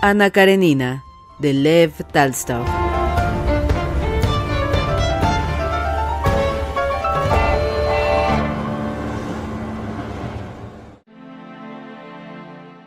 Ana Karenina, de Lev Talstov.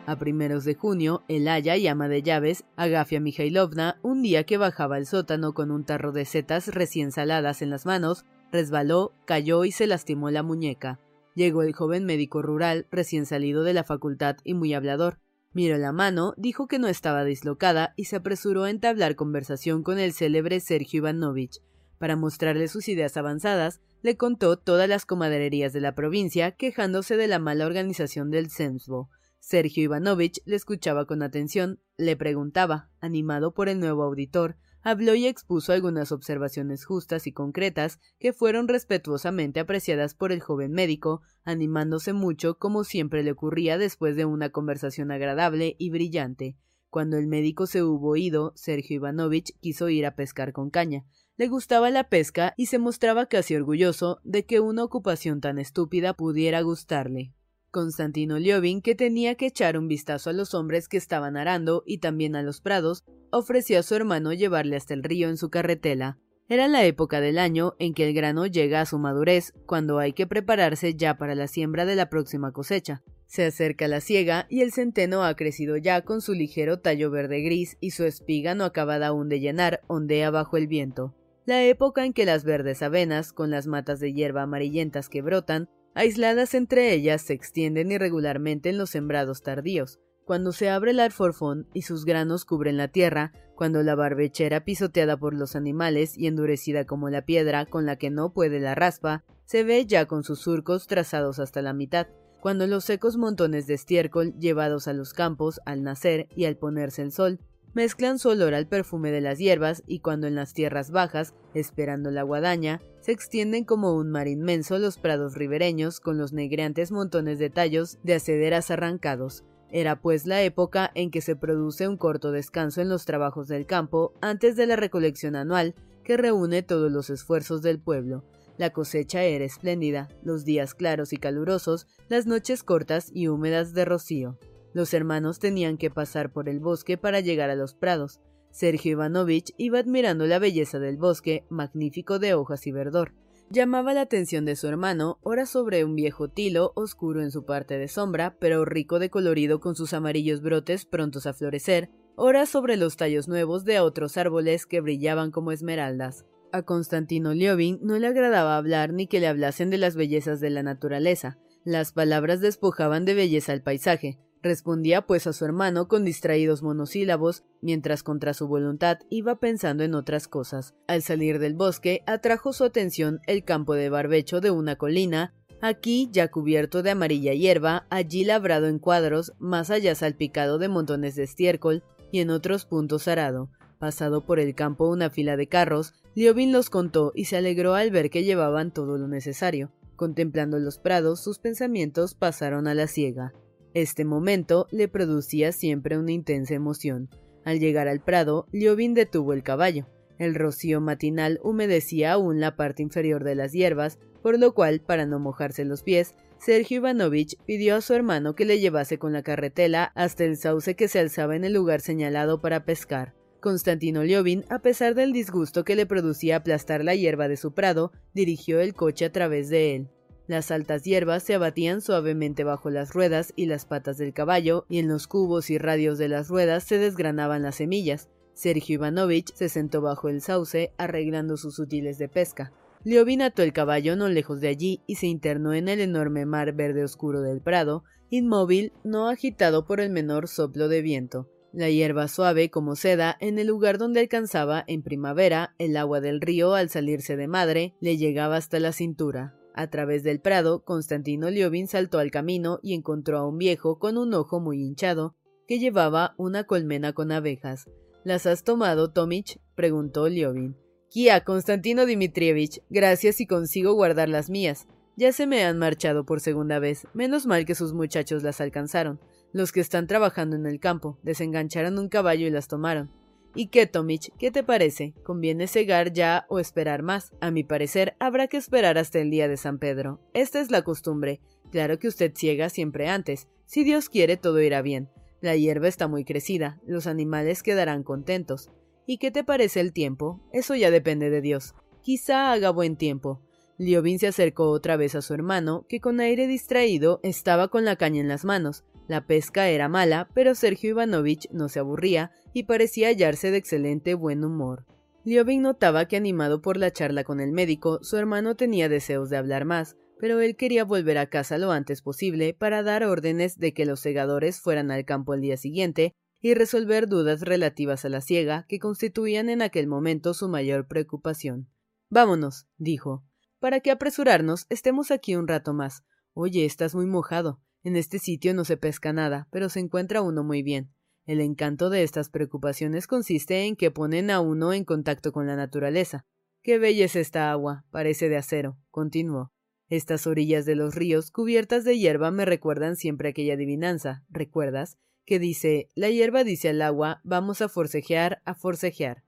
A primeros de junio, el aya y ama de llaves, Agafia Mikhailovna, un día que bajaba al sótano con un tarro de setas recién saladas en las manos, resbaló, cayó y se lastimó la muñeca. Llegó el joven médico rural, recién salido de la facultad y muy hablador. Miró la mano, dijo que no estaba dislocada y se apresuró a entablar conversación con el célebre Sergio Ivanovich. Para mostrarle sus ideas avanzadas, le contó todas las comadererías de la provincia, quejándose de la mala organización del Semsvo. Sergio Ivanovich le escuchaba con atención, le preguntaba, animado por el nuevo auditor, habló y expuso algunas observaciones justas y concretas que fueron respetuosamente apreciadas por el joven médico, animándose mucho como siempre le ocurría después de una conversación agradable y brillante. Cuando el médico se hubo ido, Sergio Ivanovich quiso ir a pescar con caña. Le gustaba la pesca y se mostraba casi orgulloso de que una ocupación tan estúpida pudiera gustarle. Constantino Liovin, que tenía que echar un vistazo a los hombres que estaban arando y también a los prados, ofreció a su hermano llevarle hasta el río en su carretela. Era la época del año en que el grano llega a su madurez, cuando hay que prepararse ya para la siembra de la próxima cosecha. Se acerca la siega y el centeno ha crecido ya con su ligero tallo verde gris y su espiga no acabada aún de llenar ondea bajo el viento. La época en que las verdes avenas, con las matas de hierba amarillentas que brotan, aisladas entre ellas, se extienden irregularmente en los sembrados tardíos. Cuando se abre el alforfón y sus granos cubren la tierra, cuando la barbechera pisoteada por los animales y endurecida como la piedra con la que no puede la raspa, se ve ya con sus surcos trazados hasta la mitad, cuando los secos montones de estiércol llevados a los campos al nacer y al ponerse el sol, mezclan su olor al perfume de las hierbas y cuando en las tierras bajas, esperando la guadaña, se extienden como un mar inmenso los prados ribereños con los negreantes montones de tallos de acederas arrancados. Era pues la época en que se produce un corto descanso en los trabajos del campo antes de la recolección anual que reúne todos los esfuerzos del pueblo. La cosecha era espléndida, los días claros y calurosos, las noches cortas y húmedas de rocío. Los hermanos tenían que pasar por el bosque para llegar a los prados. Sergio Ivanovich iba admirando la belleza del bosque, magnífico de hojas y verdor. Llamaba la atención de su hermano, ora sobre un viejo tilo, oscuro en su parte de sombra, pero rico de colorido con sus amarillos brotes prontos a florecer, ora sobre los tallos nuevos de otros árboles que brillaban como esmeraldas. A Constantino Liovin no le agradaba hablar ni que le hablasen de las bellezas de la naturaleza. Las palabras despojaban de belleza el paisaje, Respondía pues a su hermano con distraídos monosílabos, mientras contra su voluntad iba pensando en otras cosas. Al salir del bosque, atrajo su atención el campo de barbecho de una colina, aquí ya cubierto de amarilla hierba, allí labrado en cuadros, más allá salpicado de montones de estiércol, y en otros puntos arado. Pasado por el campo una fila de carros, Liobin los contó y se alegró al ver que llevaban todo lo necesario. Contemplando los prados, sus pensamientos pasaron a la ciega. Este momento le producía siempre una intensa emoción. Al llegar al prado, Liobin detuvo el caballo. El rocío matinal humedecía aún la parte inferior de las hierbas, por lo cual, para no mojarse los pies, Sergio Ivanovich pidió a su hermano que le llevase con la carretela hasta el sauce que se alzaba en el lugar señalado para pescar. Constantino Liobin, a pesar del disgusto que le producía aplastar la hierba de su prado, dirigió el coche a través de él. Las altas hierbas se abatían suavemente bajo las ruedas y las patas del caballo, y en los cubos y radios de las ruedas se desgranaban las semillas. Sergio Ivanovich se sentó bajo el sauce, arreglando sus útiles de pesca. Liobin ató el caballo no lejos de allí y se internó en el enorme mar verde oscuro del prado, inmóvil, no agitado por el menor soplo de viento. La hierba suave como seda en el lugar donde alcanzaba en primavera el agua del río al salirse de madre le llegaba hasta la cintura. A través del prado, Constantino Liobin saltó al camino y encontró a un viejo con un ojo muy hinchado que llevaba una colmena con abejas. ¿Las has tomado, Tomich? preguntó Liobin. Kia, Constantino Dmitrievich, gracias y consigo guardar las mías. Ya se me han marchado por segunda vez. Menos mal que sus muchachos las alcanzaron. Los que están trabajando en el campo desengancharon un caballo y las tomaron. ¿Y qué, Tomich? ¿Qué te parece? ¿Conviene cegar ya o esperar más? A mi parecer, habrá que esperar hasta el día de San Pedro. Esta es la costumbre. Claro que usted ciega siempre antes. Si Dios quiere, todo irá bien. La hierba está muy crecida, los animales quedarán contentos. ¿Y qué te parece el tiempo? Eso ya depende de Dios. Quizá haga buen tiempo. Liobin se acercó otra vez a su hermano, que con aire distraído estaba con la caña en las manos. La pesca era mala, pero Sergio Ivanovich no se aburría y parecía hallarse de excelente buen humor. Liobin notaba que animado por la charla con el médico, su hermano tenía deseos de hablar más, pero él quería volver a casa lo antes posible para dar órdenes de que los segadores fueran al campo al día siguiente y resolver dudas relativas a la siega que constituían en aquel momento su mayor preocupación. Vámonos, dijo. Para que apresurarnos, estemos aquí un rato más. Oye, estás muy mojado. En este sitio no se pesca nada, pero se encuentra uno muy bien. El encanto de estas preocupaciones consiste en que ponen a uno en contacto con la naturaleza. Qué bella es esta agua, parece de acero, continuó. Estas orillas de los ríos cubiertas de hierba me recuerdan siempre aquella adivinanza, ¿recuerdas? Que dice, la hierba dice al agua, vamos a forcejear, a forcejear.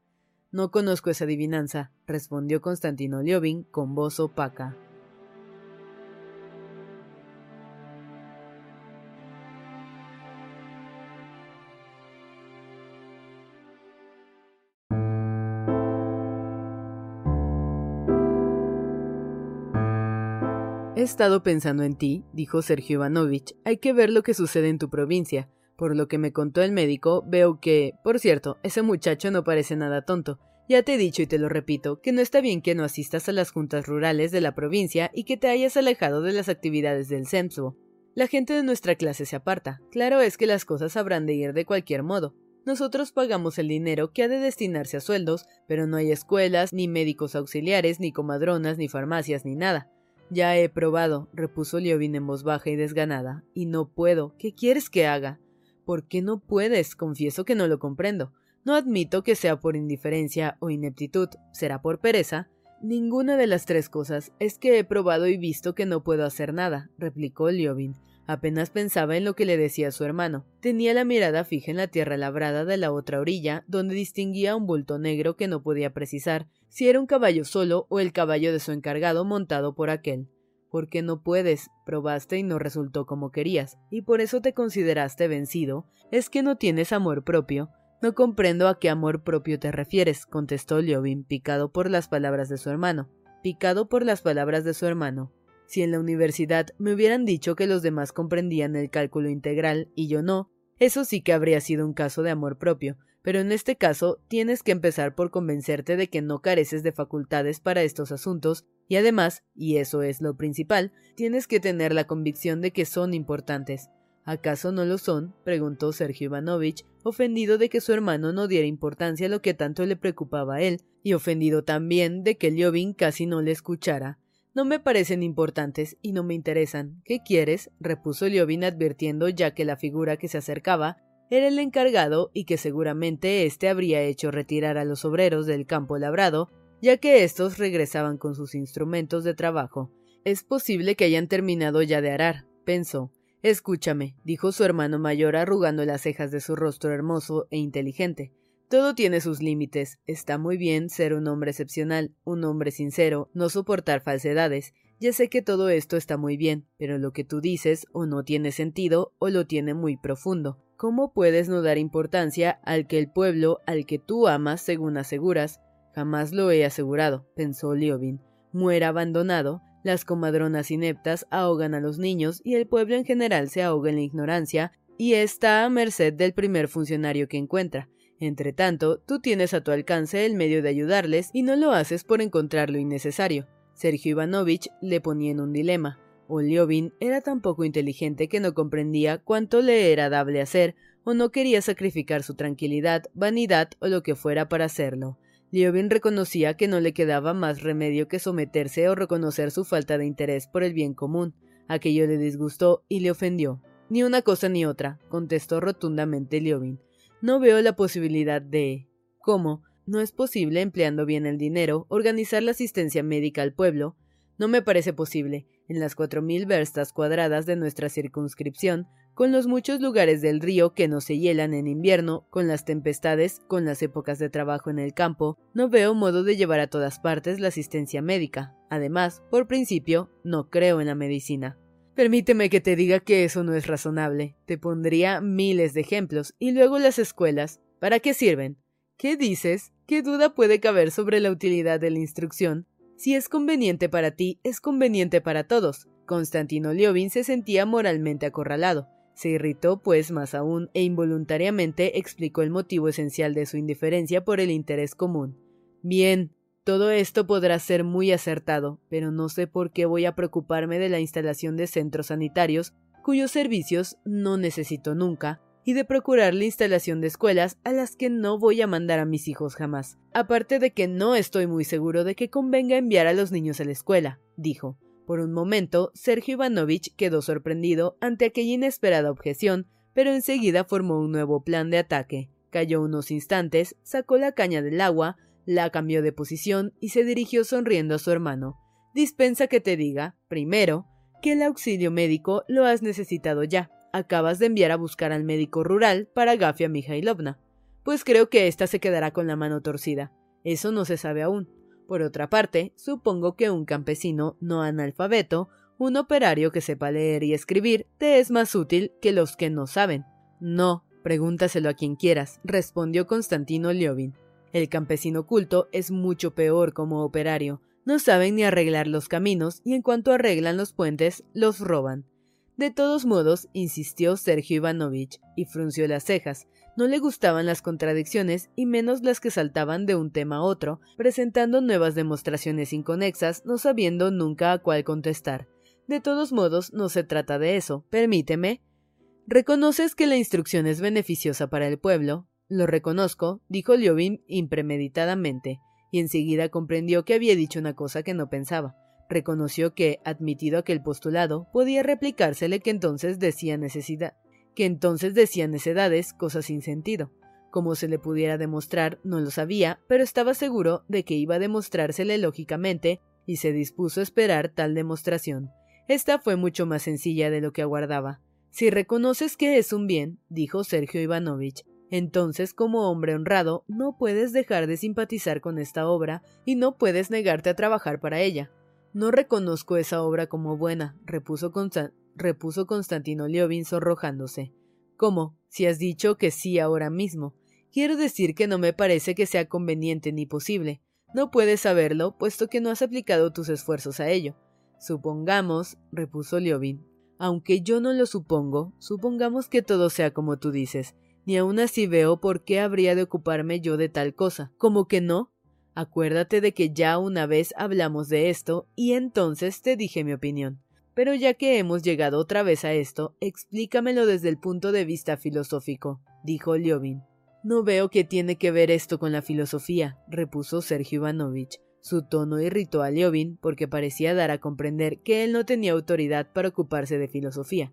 No conozco esa adivinanza, respondió Constantino Liobin con voz opaca. Estado pensando en ti, dijo Sergio Ivanovich. Hay que ver lo que sucede en tu provincia. Por lo que me contó el médico, veo que, por cierto, ese muchacho no parece nada tonto. Ya te he dicho y te lo repito, que no está bien que no asistas a las juntas rurales de la provincia y que te hayas alejado de las actividades del CEMSO. La gente de nuestra clase se aparta. Claro es que las cosas habrán de ir de cualquier modo. Nosotros pagamos el dinero que ha de destinarse a sueldos, pero no hay escuelas, ni médicos auxiliares, ni comadronas, ni farmacias, ni nada. Ya he probado, repuso Liovin en voz baja y desganada, y no puedo. ¿Qué quieres que haga? ¿Por qué no puedes? Confieso que no lo comprendo. No admito que sea por indiferencia o ineptitud. ¿Será por pereza? Ninguna de las tres cosas. Es que he probado y visto que no puedo hacer nada, replicó Liovin. Apenas pensaba en lo que le decía su hermano. Tenía la mirada fija en la tierra labrada de la otra orilla, donde distinguía un bulto negro que no podía precisar si era un caballo solo o el caballo de su encargado montado por aquel. ¿Por qué no puedes? Probaste y no resultó como querías, y por eso te consideraste vencido. ¿Es que no tienes amor propio? No comprendo a qué amor propio te refieres, contestó Liobin, picado por las palabras de su hermano. Picado por las palabras de su hermano. Si en la universidad me hubieran dicho que los demás comprendían el cálculo integral y yo no, eso sí que habría sido un caso de amor propio, pero en este caso tienes que empezar por convencerte de que no careces de facultades para estos asuntos y además, y eso es lo principal, tienes que tener la convicción de que son importantes. ¿Acaso no lo son? preguntó Sergio Ivanovich, ofendido de que su hermano no diera importancia a lo que tanto le preocupaba a él, y ofendido también de que Liobin casi no le escuchara. No me parecen importantes y no me interesan. ¿Qué quieres? repuso Liobin advirtiendo ya que la figura que se acercaba era el encargado y que seguramente éste habría hecho retirar a los obreros del campo labrado, ya que éstos regresaban con sus instrumentos de trabajo. Es posible que hayan terminado ya de arar, pensó. Escúchame, dijo su hermano mayor arrugando las cejas de su rostro hermoso e inteligente. Todo tiene sus límites. Está muy bien ser un hombre excepcional, un hombre sincero, no soportar falsedades. Ya sé que todo esto está muy bien, pero lo que tú dices o no tiene sentido o lo tiene muy profundo. ¿Cómo puedes no dar importancia al que el pueblo al que tú amas, según aseguras? Jamás lo he asegurado, pensó Liobin. Muera abandonado, las comadronas ineptas ahogan a los niños y el pueblo en general se ahoga en la ignorancia y está a merced del primer funcionario que encuentra. Entretanto, tú tienes a tu alcance el medio de ayudarles y no lo haces por encontrar lo innecesario. Sergio Ivanovich le ponía en un dilema. O Liobin era tan poco inteligente que no comprendía cuánto le era dable hacer, o no quería sacrificar su tranquilidad, vanidad o lo que fuera para hacerlo. Liobin reconocía que no le quedaba más remedio que someterse o reconocer su falta de interés por el bien común. Aquello le disgustó y le ofendió. Ni una cosa ni otra, contestó rotundamente Liobin. No veo la posibilidad de. ¿Cómo? No es posible, empleando bien el dinero, organizar la asistencia médica al pueblo. No me parece posible. En las cuatro mil verstas cuadradas de nuestra circunscripción, con los muchos lugares del río que no se hielan en invierno, con las tempestades, con las épocas de trabajo en el campo, no veo modo de llevar a todas partes la asistencia médica. Además, por principio, no creo en la medicina. Permíteme que te diga que eso no es razonable. Te pondría miles de ejemplos, y luego las escuelas. ¿Para qué sirven? ¿Qué dices? ¿Qué duda puede caber sobre la utilidad de la instrucción? Si es conveniente para ti, es conveniente para todos. Constantino Liobin se sentía moralmente acorralado. Se irritó, pues, más aún, e involuntariamente explicó el motivo esencial de su indiferencia por el interés común. Bien, todo esto podrá ser muy acertado, pero no sé por qué voy a preocuparme de la instalación de centros sanitarios, cuyos servicios no necesito nunca, y de procurar la instalación de escuelas a las que no voy a mandar a mis hijos jamás. Aparte de que no estoy muy seguro de que convenga enviar a los niños a la escuela, dijo. Por un momento, Sergio Ivanovich quedó sorprendido ante aquella inesperada objeción, pero enseguida formó un nuevo plan de ataque. Cayó unos instantes, sacó la caña del agua, la cambió de posición y se dirigió sonriendo a su hermano. Dispensa que te diga, primero, que el auxilio médico lo has necesitado ya acabas de enviar a buscar al médico rural para Gafia Mijailovna. Pues creo que ésta se quedará con la mano torcida. Eso no se sabe aún. Por otra parte, supongo que un campesino no analfabeto, un operario que sepa leer y escribir, te es más útil que los que no saben. No, pregúntaselo a quien quieras, respondió Constantino Liobin. El campesino culto es mucho peor como operario. No saben ni arreglar los caminos y en cuanto arreglan los puentes, los roban. De todos modos, insistió Sergio Ivanovich, y frunció las cejas. No le gustaban las contradicciones, y menos las que saltaban de un tema a otro, presentando nuevas demostraciones inconexas, no sabiendo nunca a cuál contestar. De todos modos, no se trata de eso. Permíteme. ¿Reconoces que la instrucción es beneficiosa para el pueblo? Lo reconozco, dijo Liobin impremeditadamente, y enseguida comprendió que había dicho una cosa que no pensaba. Reconoció que, admitido aquel postulado, podía replicársele que entonces decía necesidad, que entonces decía necedades, cosas sin sentido. Como se le pudiera demostrar, no lo sabía, pero estaba seguro de que iba a demostrársele lógicamente, y se dispuso a esperar tal demostración. Esta fue mucho más sencilla de lo que aguardaba. Si reconoces que es un bien, dijo Sergio Ivanovich, entonces como hombre honrado no puedes dejar de simpatizar con esta obra y no puedes negarte a trabajar para ella. No reconozco esa obra como buena, repuso, Constantino Liobin sonrojándose. ¿Cómo? Si has dicho que sí ahora mismo. Quiero decir que no me parece que sea conveniente ni posible. No puedes saberlo, puesto que no has aplicado tus esfuerzos a ello. Supongamos, repuso Liobin, aunque yo no lo supongo, supongamos que todo sea como tú dices. Ni aun así veo por qué habría de ocuparme yo de tal cosa. ¿Cómo que no? Acuérdate de que ya una vez hablamos de esto y entonces te dije mi opinión. Pero ya que hemos llegado otra vez a esto, explícamelo desde el punto de vista filosófico, dijo Liobin. No veo que tiene que ver esto con la filosofía, repuso Sergio Ivanovich. Su tono irritó a Liobin porque parecía dar a comprender que él no tenía autoridad para ocuparse de filosofía.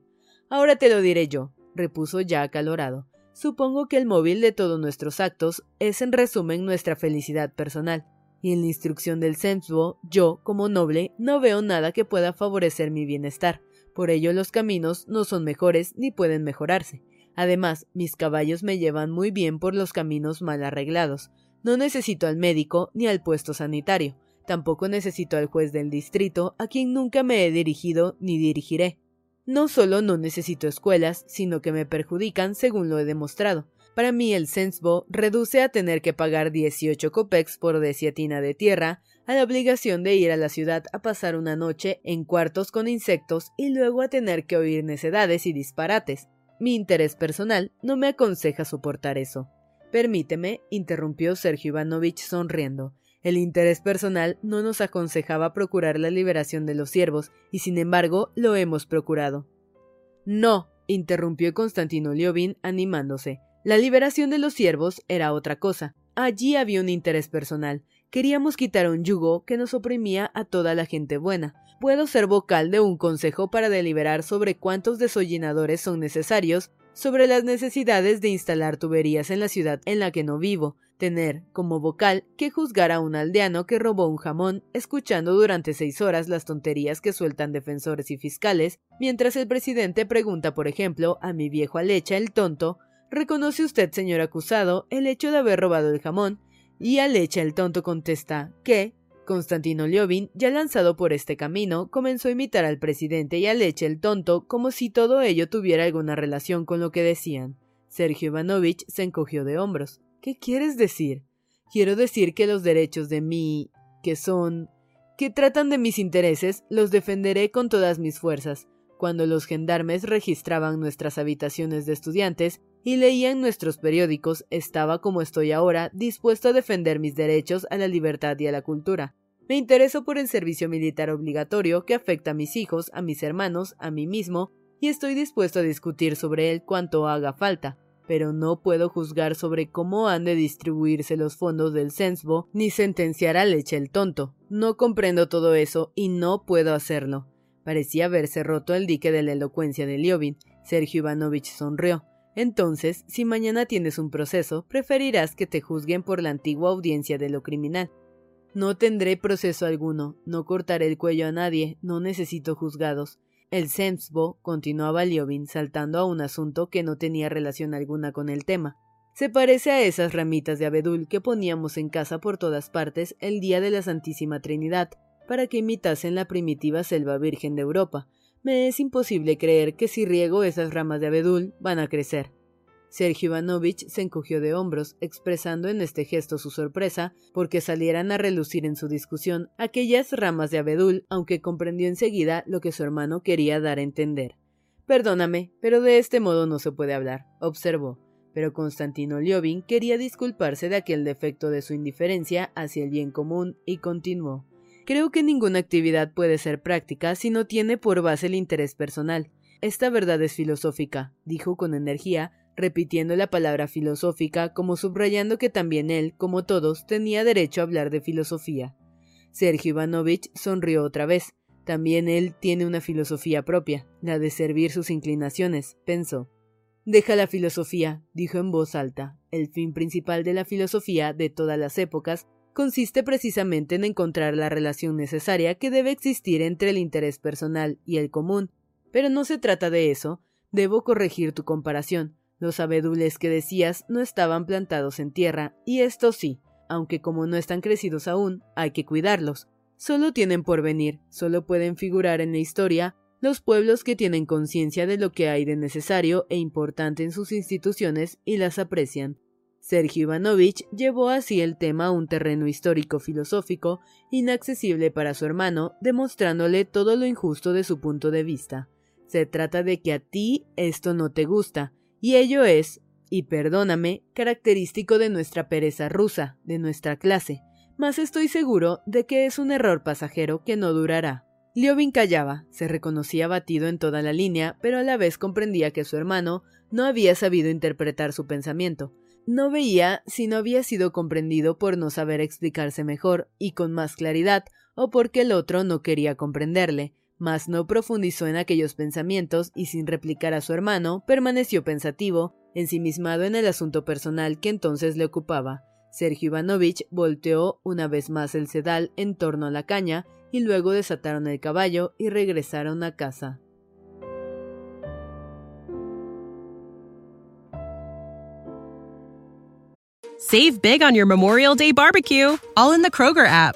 Ahora te lo diré yo, repuso ya acalorado. Supongo que el móvil de todos nuestros actos es en resumen nuestra felicidad personal, y en la instrucción del Sensbo, yo, como noble, no veo nada que pueda favorecer mi bienestar. Por ello los caminos no son mejores ni pueden mejorarse. Además, mis caballos me llevan muy bien por los caminos mal arreglados. No necesito al médico ni al puesto sanitario. Tampoco necesito al juez del distrito, a quien nunca me he dirigido ni dirigiré. No solo no necesito escuelas, sino que me perjudican según lo he demostrado. Para mí el Sensbo reduce a tener que pagar 18 copex por desiatina de tierra, a la obligación de ir a la ciudad a pasar una noche en cuartos con insectos y luego a tener que oír necedades y disparates. Mi interés personal no me aconseja soportar eso. Permíteme, interrumpió Sergio Ivanovich sonriendo. El interés personal no nos aconsejaba procurar la liberación de los siervos, y sin embargo lo hemos procurado. No, interrumpió Constantino Liobin animándose. La liberación de los siervos era otra cosa. Allí había un interés personal. Queríamos quitar un yugo que nos oprimía a toda la gente buena. Puedo ser vocal de un consejo para deliberar sobre cuántos desollinadores son necesarios, sobre las necesidades de instalar tuberías en la ciudad en la que no vivo, tener como vocal que juzgar a un aldeano que robó un jamón, escuchando durante seis horas las tonterías que sueltan defensores y fiscales, mientras el presidente pregunta, por ejemplo, a mi viejo Alecha el tonto, ¿reconoce usted, señor acusado, el hecho de haber robado el jamón? Y Alecha el tonto contesta que, Constantino Liobin, ya lanzado por este camino, comenzó a imitar al presidente y a Leche el tonto como si todo ello tuviera alguna relación con lo que decían. Sergio Ivanovich se encogió de hombros. ¿Qué quieres decir? Quiero decir que los derechos de mí, que son, que tratan de mis intereses, los defenderé con todas mis fuerzas. Cuando los gendarmes registraban nuestras habitaciones de estudiantes y leían nuestros periódicos, estaba como estoy ahora, dispuesto a defender mis derechos a la libertad y a la cultura. Me intereso por el servicio militar obligatorio que afecta a mis hijos, a mis hermanos, a mí mismo, y estoy dispuesto a discutir sobre él cuanto haga falta pero no puedo juzgar sobre cómo han de distribuirse los fondos del Censbo ni sentenciar a Leche el tonto. No comprendo todo eso y no puedo hacerlo. Parecía haberse roto el dique de la elocuencia de Liobin. Sergio Ivanovich sonrió. Entonces, si mañana tienes un proceso, preferirás que te juzguen por la antigua audiencia de lo criminal. No tendré proceso alguno, no cortaré el cuello a nadie, no necesito juzgados. El Semsbo, continuaba Liobin, saltando a un asunto que no tenía relación alguna con el tema. Se parece a esas ramitas de abedul que poníamos en casa por todas partes el día de la Santísima Trinidad, para que imitasen la primitiva selva virgen de Europa. Me es imposible creer que si riego esas ramas de abedul van a crecer. Sergio Ivanovich se encogió de hombros, expresando en este gesto su sorpresa porque salieran a relucir en su discusión aquellas ramas de abedul, aunque comprendió enseguida lo que su hermano quería dar a entender. Perdóname, pero de este modo no se puede hablar, observó. Pero Constantino Liobin quería disculparse de aquel defecto de su indiferencia hacia el bien común y continuó. Creo que ninguna actividad puede ser práctica si no tiene por base el interés personal. Esta verdad es filosófica, dijo con energía, repitiendo la palabra filosófica como subrayando que también él, como todos, tenía derecho a hablar de filosofía. Sergio Ivanovich sonrió otra vez. También él tiene una filosofía propia, la de servir sus inclinaciones, pensó. Deja la filosofía, dijo en voz alta. El fin principal de la filosofía de todas las épocas consiste precisamente en encontrar la relación necesaria que debe existir entre el interés personal y el común. Pero no se trata de eso. Debo corregir tu comparación. Los abedules que decías no estaban plantados en tierra, y estos sí, aunque como no están crecidos aún, hay que cuidarlos. Solo tienen por venir, solo pueden figurar en la historia los pueblos que tienen conciencia de lo que hay de necesario e importante en sus instituciones y las aprecian. Sergio Ivanovich llevó así el tema a un terreno histórico-filosófico inaccesible para su hermano, demostrándole todo lo injusto de su punto de vista. Se trata de que a ti esto no te gusta, y ello es, y perdóname, característico de nuestra pereza rusa, de nuestra clase, mas estoy seguro de que es un error pasajero que no durará. Liobin callaba, se reconocía batido en toda la línea, pero a la vez comprendía que su hermano no había sabido interpretar su pensamiento. No veía si no había sido comprendido por no saber explicarse mejor y con más claridad, o porque el otro no quería comprenderle, mas no profundizó en aquellos pensamientos y sin replicar a su hermano, permaneció pensativo, ensimismado en el asunto personal que entonces le ocupaba. Sergio Ivanovich volteó una vez más el sedal en torno a la caña y luego desataron el caballo y regresaron a casa. Save big on your Memorial Day barbecue, all in the Kroger app.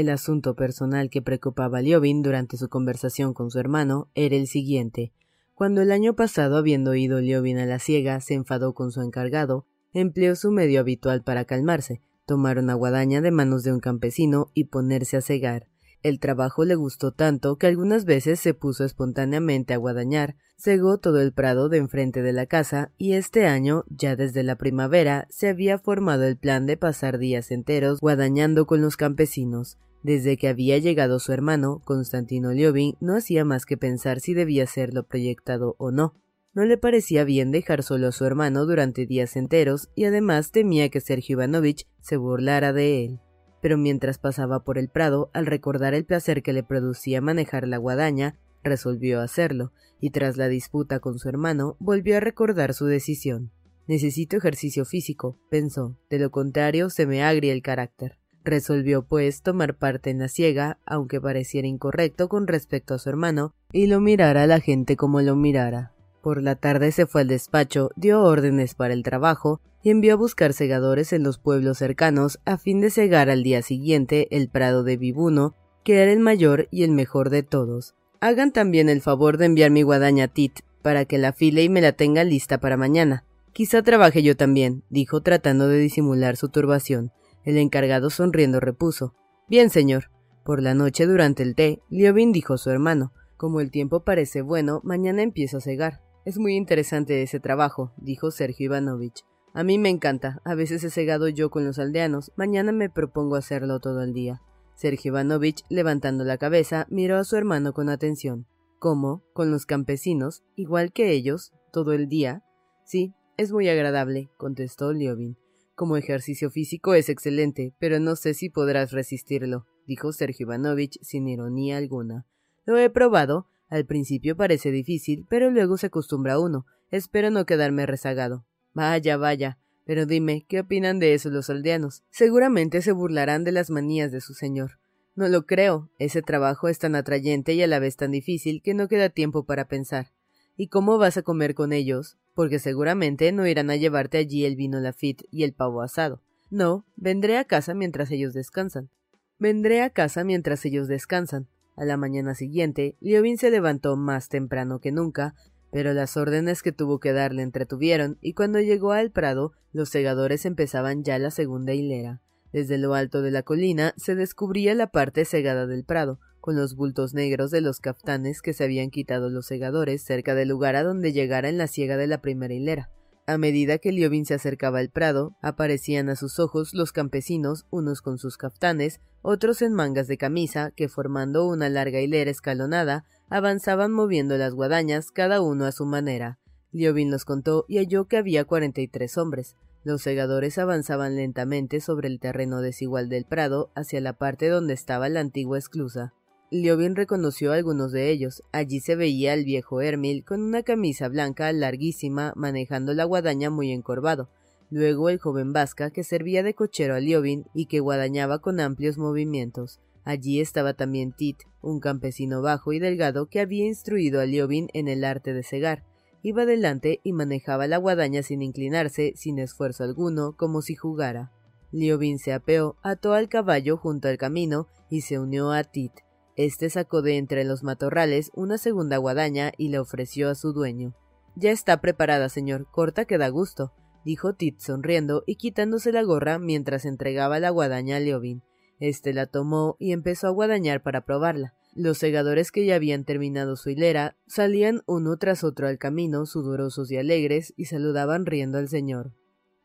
El asunto personal que preocupaba a Liobin durante su conversación con su hermano era el siguiente. Cuando el año pasado, habiendo ido Liobin a la ciega, se enfadó con su encargado, empleó su medio habitual para calmarse, tomar una guadaña de manos de un campesino y ponerse a cegar. El trabajo le gustó tanto que algunas veces se puso espontáneamente a guadañar, cegó todo el prado de enfrente de la casa y este año, ya desde la primavera, se había formado el plan de pasar días enteros guadañando con los campesinos. Desde que había llegado su hermano, Constantino Liobin, no hacía más que pensar si debía lo proyectado o no. No le parecía bien dejar solo a su hermano durante días enteros y además temía que Sergio Ivanovich se burlara de él pero mientras pasaba por el prado, al recordar el placer que le producía manejar la guadaña, resolvió hacerlo, y tras la disputa con su hermano, volvió a recordar su decisión. Necesito ejercicio físico, pensó, de lo contrario se me agria el carácter. Resolvió, pues, tomar parte en la ciega, aunque pareciera incorrecto con respecto a su hermano, y lo mirara a la gente como lo mirara. Por la tarde se fue al despacho, dio órdenes para el trabajo y envió a buscar segadores en los pueblos cercanos a fin de cegar al día siguiente el prado de Vibuno, que era el mayor y el mejor de todos. Hagan también el favor de enviar mi guadaña a Tit, para que la file y me la tenga lista para mañana. Quizá trabaje yo también, dijo tratando de disimular su turbación. El encargado sonriendo repuso. Bien, señor. Por la noche durante el té, Liobin dijo a su hermano. Como el tiempo parece bueno, mañana empiezo a cegar. Es muy interesante ese trabajo, dijo Sergio Ivanovich. A mí me encanta. A veces he cegado yo con los aldeanos. Mañana me propongo hacerlo todo el día. Sergio Ivanovich, levantando la cabeza, miró a su hermano con atención. ¿Cómo? ¿Con los campesinos? ¿Igual que ellos? ¿Todo el día? Sí, es muy agradable, contestó Liobin. Como ejercicio físico es excelente, pero no sé si podrás resistirlo, dijo Sergio Ivanovich sin ironía alguna. Lo he probado, al principio parece difícil, pero luego se acostumbra uno. Espero no quedarme rezagado. Vaya, vaya. Pero dime, ¿qué opinan de eso los aldeanos? Seguramente se burlarán de las manías de su señor. No lo creo. Ese trabajo es tan atrayente y a la vez tan difícil que no queda tiempo para pensar. ¿Y cómo vas a comer con ellos? Porque seguramente no irán a llevarte allí el vino Lafitte y el pavo asado. No, vendré a casa mientras ellos descansan. Vendré a casa mientras ellos descansan. A la mañana siguiente, Liobin se levantó más temprano que nunca, pero las órdenes que tuvo que dar le entretuvieron, y cuando llegó al prado, los segadores empezaban ya la segunda hilera. Desde lo alto de la colina se descubría la parte segada del prado, con los bultos negros de los caftanes que se habían quitado los segadores cerca del lugar a donde llegara en la siega de la primera hilera. A medida que Liobin se acercaba al prado, aparecían a sus ojos los campesinos, unos con sus caftanes, otros en mangas de camisa, que formando una larga hilera escalonada, avanzaban moviendo las guadañas, cada uno a su manera. Liobin los contó y halló que había cuarenta y tres hombres. Los segadores avanzaban lentamente sobre el terreno desigual del prado hacia la parte donde estaba la antigua esclusa. Liobin reconoció a algunos de ellos. Allí se veía al viejo Hermil con una camisa blanca larguísima, manejando la guadaña muy encorvado. Luego el joven Vasca que servía de cochero a Liobin y que guadañaba con amplios movimientos. Allí estaba también Tit, un campesino bajo y delgado que había instruido a Liobin en el arte de cegar. Iba delante y manejaba la guadaña sin inclinarse, sin esfuerzo alguno, como si jugara. Liobin se apeó, ató al caballo junto al camino y se unió a Tit. Este sacó de entre los matorrales una segunda guadaña y la ofreció a su dueño. Ya está preparada, señor, corta que da gusto, dijo Tit sonriendo y quitándose la gorra mientras entregaba la guadaña a Leovin. Este la tomó y empezó a guadañar para probarla. Los segadores que ya habían terminado su hilera salían uno tras otro al camino, sudorosos y alegres, y saludaban riendo al señor.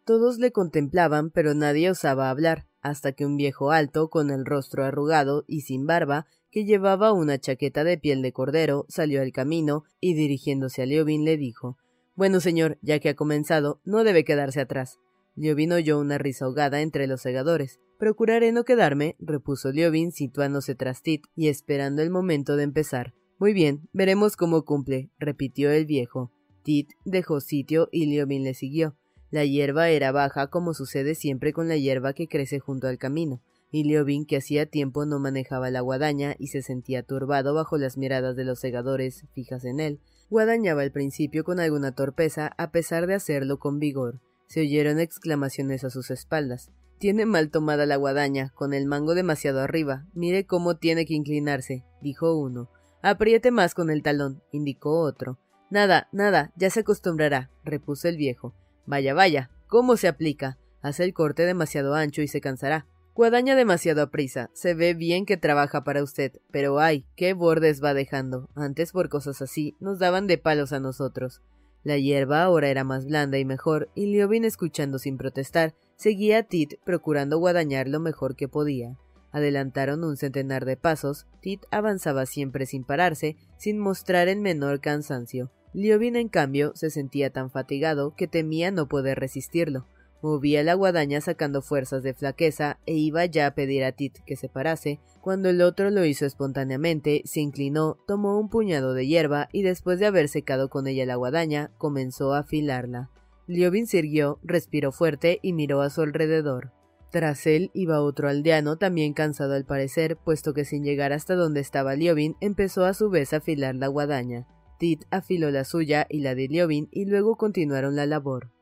Todos le contemplaban, pero nadie osaba hablar, hasta que un viejo alto, con el rostro arrugado y sin barba, que llevaba una chaqueta de piel de cordero, salió al camino y dirigiéndose a Leovin le dijo Bueno, señor, ya que ha comenzado, no debe quedarse atrás. Leovin oyó una risa ahogada entre los segadores. Procuraré no quedarme, repuso Leovin, situándose tras Tit y esperando el momento de empezar. Muy bien, veremos cómo cumple, repitió el viejo. Tit dejó sitio y Leovin le siguió. La hierba era baja como sucede siempre con la hierba que crece junto al camino y Liobin, que hacía tiempo no manejaba la guadaña y se sentía turbado bajo las miradas de los segadores fijas en él, guadañaba al principio con alguna torpeza a pesar de hacerlo con vigor. Se oyeron exclamaciones a sus espaldas. Tiene mal tomada la guadaña, con el mango demasiado arriba. Mire cómo tiene que inclinarse, dijo uno. Apriete más con el talón, indicó otro. Nada, nada, ya se acostumbrará, repuso el viejo. Vaya, vaya, ¿cómo se aplica? Hace el corte demasiado ancho y se cansará. Guadaña demasiado a prisa. Se ve bien que trabaja para usted, pero ay, qué bordes va dejando. Antes por cosas así nos daban de palos a nosotros. La hierba ahora era más blanda y mejor, y Liobin, escuchando sin protestar, seguía a Tit procurando guadañar lo mejor que podía. Adelantaron un centenar de pasos, Tit avanzaba siempre sin pararse, sin mostrar el menor cansancio. Liobin, en cambio, se sentía tan fatigado que temía no poder resistirlo. Movía la guadaña sacando fuerzas de flaqueza e iba ya a pedir a Tit que se parase, cuando el otro lo hizo espontáneamente, se inclinó, tomó un puñado de hierba y después de haber secado con ella la guadaña, comenzó a afilarla. Liobin sirvió, respiró fuerte y miró a su alrededor. Tras él iba otro aldeano, también cansado al parecer, puesto que sin llegar hasta donde estaba Liobin, empezó a su vez a afilar la guadaña. Tit afiló la suya y la de Liobin y luego continuaron la labor.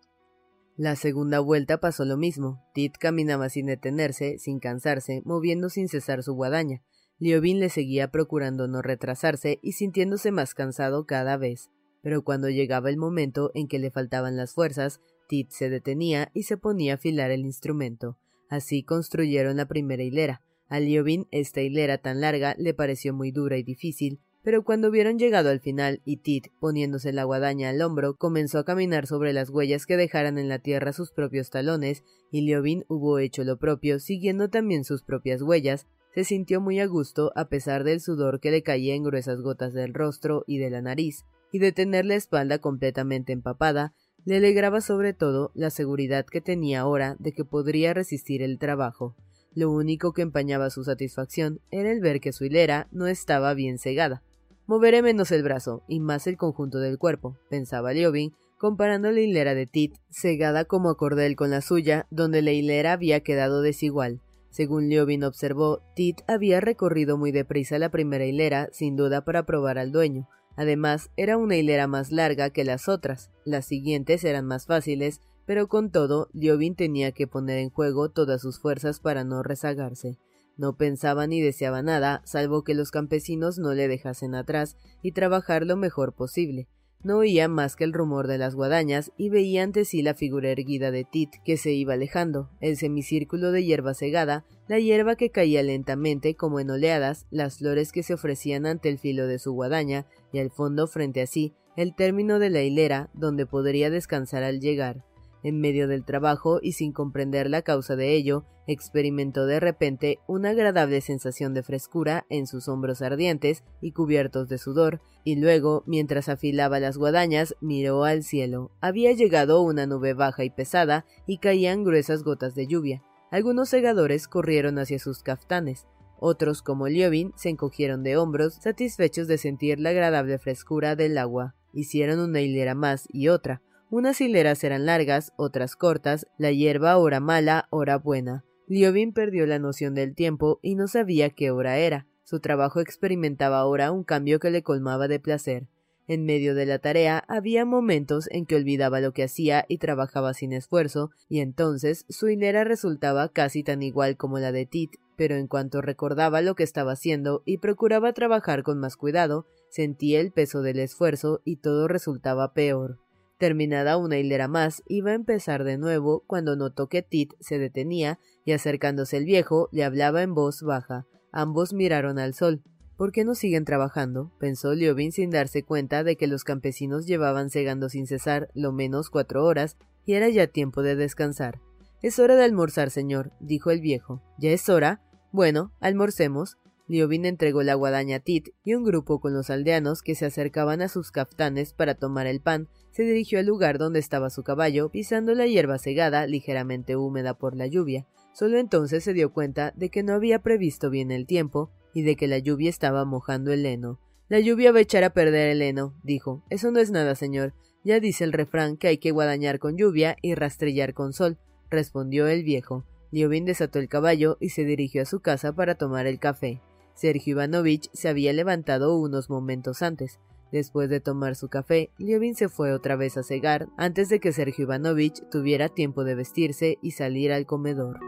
La segunda vuelta pasó lo mismo. Tit caminaba sin detenerse, sin cansarse, moviendo sin cesar su guadaña. Liobin le seguía procurando no retrasarse y sintiéndose más cansado cada vez. Pero cuando llegaba el momento en que le faltaban las fuerzas, Tit se detenía y se ponía a afilar el instrumento. Así construyeron la primera hilera. A Liobin esta hilera tan larga le pareció muy dura y difícil, pero cuando hubieron llegado al final y Tit, poniéndose la guadaña al hombro, comenzó a caminar sobre las huellas que dejaran en la tierra sus propios talones, y Liobin hubo hecho lo propio, siguiendo también sus propias huellas, se sintió muy a gusto a pesar del sudor que le caía en gruesas gotas del rostro y de la nariz, y de tener la espalda completamente empapada, le alegraba sobre todo la seguridad que tenía ahora de que podría resistir el trabajo. Lo único que empañaba su satisfacción era el ver que su hilera no estaba bien cegada. Moveré menos el brazo y más el conjunto del cuerpo, pensaba Liobin, comparando la hilera de Tit, cegada como a cordel con la suya, donde la hilera había quedado desigual. Según Liobin observó, Tit había recorrido muy deprisa la primera hilera, sin duda para probar al dueño. Además, era una hilera más larga que las otras. Las siguientes eran más fáciles, pero con todo, Liobin tenía que poner en juego todas sus fuerzas para no rezagarse. No pensaba ni deseaba nada, salvo que los campesinos no le dejasen atrás y trabajar lo mejor posible. No oía más que el rumor de las guadañas y veía ante sí la figura erguida de Tit que se iba alejando, el semicírculo de hierba segada, la hierba que caía lentamente como en oleadas, las flores que se ofrecían ante el filo de su guadaña y al fondo frente a sí, el término de la hilera donde podría descansar al llegar. En medio del trabajo y sin comprender la causa de ello, experimentó de repente una agradable sensación de frescura en sus hombros ardientes y cubiertos de sudor, y luego, mientras afilaba las guadañas, miró al cielo. Había llegado una nube baja y pesada y caían gruesas gotas de lluvia. Algunos segadores corrieron hacia sus caftanes. Otros, como Liobin, se encogieron de hombros, satisfechos de sentir la agradable frescura del agua. Hicieron una hilera más y otra, unas hileras eran largas, otras cortas, la hierba hora mala, hora buena. Liobin perdió la noción del tiempo y no sabía qué hora era. Su trabajo experimentaba ahora un cambio que le colmaba de placer. En medio de la tarea había momentos en que olvidaba lo que hacía y trabajaba sin esfuerzo, y entonces su hilera resultaba casi tan igual como la de Tit, pero en cuanto recordaba lo que estaba haciendo y procuraba trabajar con más cuidado, sentía el peso del esfuerzo y todo resultaba peor. Terminada una hilera más, iba a empezar de nuevo cuando notó que Tit se detenía y acercándose el viejo le hablaba en voz baja. Ambos miraron al sol. ¿Por qué no siguen trabajando? pensó Liobin sin darse cuenta de que los campesinos llevaban segando sin cesar lo menos cuatro horas y era ya tiempo de descansar. Es hora de almorzar, señor, dijo el viejo. ¿Ya es hora? Bueno, almorcemos. Liobin entregó la guadaña a Tit y un grupo con los aldeanos que se acercaban a sus caftanes para tomar el pan se dirigió al lugar donde estaba su caballo, pisando la hierba segada, ligeramente húmeda por la lluvia. Solo entonces se dio cuenta de que no había previsto bien el tiempo y de que la lluvia estaba mojando el heno. La lluvia va a echar a perder el heno, dijo. Eso no es nada, señor. Ya dice el refrán que hay que guadañar con lluvia y rastrillar con sol, respondió el viejo. Liobin desató el caballo y se dirigió a su casa para tomar el café. Sergio Ivanovich se había levantado unos momentos antes. Después de tomar su café, Levin se fue otra vez a cegar antes de que Sergio Ivanovich tuviera tiempo de vestirse y salir al comedor.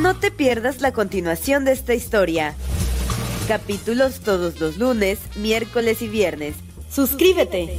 No te pierdas la continuación de esta historia. Capítulos todos los lunes, miércoles y viernes. Suscríbete.